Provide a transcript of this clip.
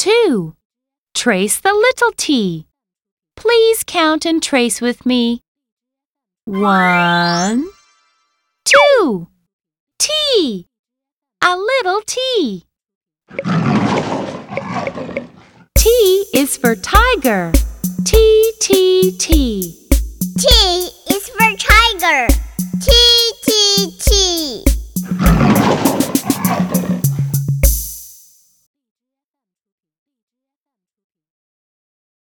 two. Trace the little t. Please count and trace with me. One, two. T. A little t. T is for tiger. T, T, T. T is for tiger.